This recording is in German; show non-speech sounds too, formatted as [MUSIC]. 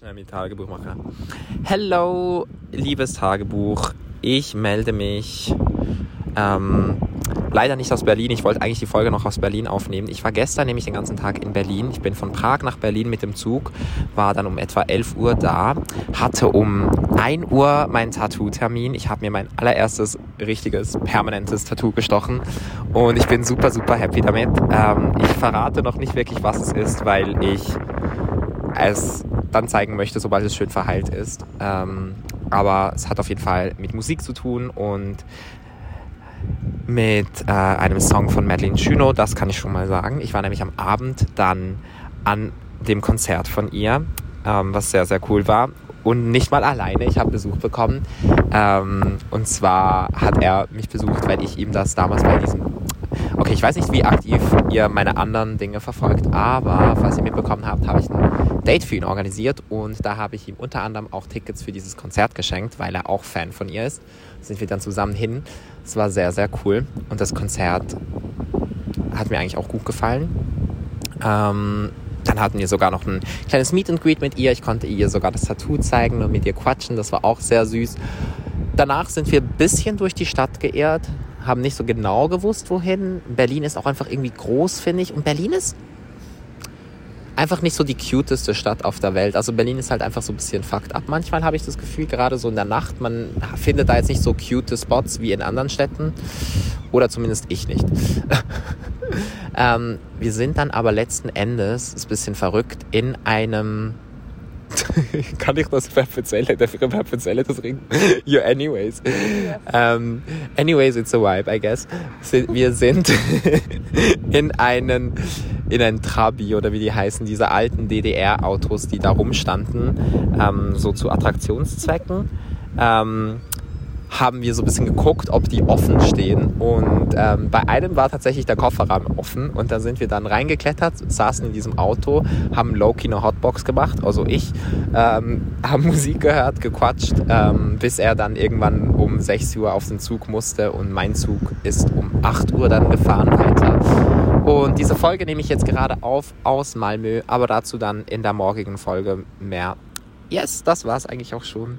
Schnell mit Tagebuch machen. Hello, liebes Tagebuch. Ich melde mich ähm, leider nicht aus Berlin. Ich wollte eigentlich die Folge noch aus Berlin aufnehmen. Ich war gestern nämlich den ganzen Tag in Berlin. Ich bin von Prag nach Berlin mit dem Zug, war dann um etwa 11 Uhr da, hatte um 1 Uhr meinen Tattoo-Termin. Ich habe mir mein allererstes richtiges, permanentes Tattoo gestochen und ich bin super, super happy damit. Ähm, ich verrate noch nicht wirklich, was es ist, weil ich es dann zeigen möchte, sobald es schön verheilt ist. Ähm, aber es hat auf jeden Fall mit Musik zu tun und mit äh, einem Song von Madeline Juno, das kann ich schon mal sagen. Ich war nämlich am Abend dann an dem Konzert von ihr, ähm, was sehr, sehr cool war. Und nicht mal alleine, ich habe Besuch bekommen. Ähm, und zwar hat er mich besucht, weil ich ihm das damals bei diesem Okay, ich weiß nicht, wie aktiv ihr meine anderen Dinge verfolgt, aber falls ihr mitbekommen habt, habe ich ein Date für ihn organisiert und da habe ich ihm unter anderem auch Tickets für dieses Konzert geschenkt, weil er auch Fan von ihr ist. Sind wir dann zusammen hin. Es war sehr, sehr cool und das Konzert hat mir eigentlich auch gut gefallen. Ähm, dann hatten wir sogar noch ein kleines Meet and Greet mit ihr. Ich konnte ihr sogar das Tattoo zeigen und mit ihr quatschen. Das war auch sehr süß. Danach sind wir ein bisschen durch die Stadt geehrt, haben nicht so genau gewusst, wohin. Berlin ist auch einfach irgendwie groß, finde ich. Und Berlin ist einfach nicht so die cuteste Stadt auf der Welt. Also Berlin ist halt einfach so ein bisschen fucked up. Manchmal habe ich das Gefühl, gerade so in der Nacht, man findet da jetzt nicht so cute Spots wie in anderen Städten. Oder zumindest ich nicht. [LAUGHS] ähm, wir sind dann aber letzten Endes, ist ein bisschen verrückt, in einem [LAUGHS] kann ich das erzählen? Darf ich erzählen, das Ring? [LAUGHS] yeah, anyways. Um, anyways, it's a vibe, I guess. Wir sind [LAUGHS] in einen, in einen Trabi oder wie die heißen, diese alten DDR-Autos, die da rumstanden, ähm, so zu Attraktionszwecken. Ähm, haben wir so ein bisschen geguckt, ob die offen stehen. Und ähm, bei einem war tatsächlich der Kofferraum offen und da sind wir dann reingeklettert, saßen in diesem Auto, haben Loki eine Hotbox gemacht, also ich, ähm, [LAUGHS] haben Musik gehört, gequatscht, ähm, bis er dann irgendwann um 6 Uhr auf den Zug musste und mein Zug ist um 8 Uhr dann gefahren weiter. Und diese Folge nehme ich jetzt gerade auf aus Malmö, aber dazu dann in der morgigen Folge mehr. Yes, das war es eigentlich auch schon.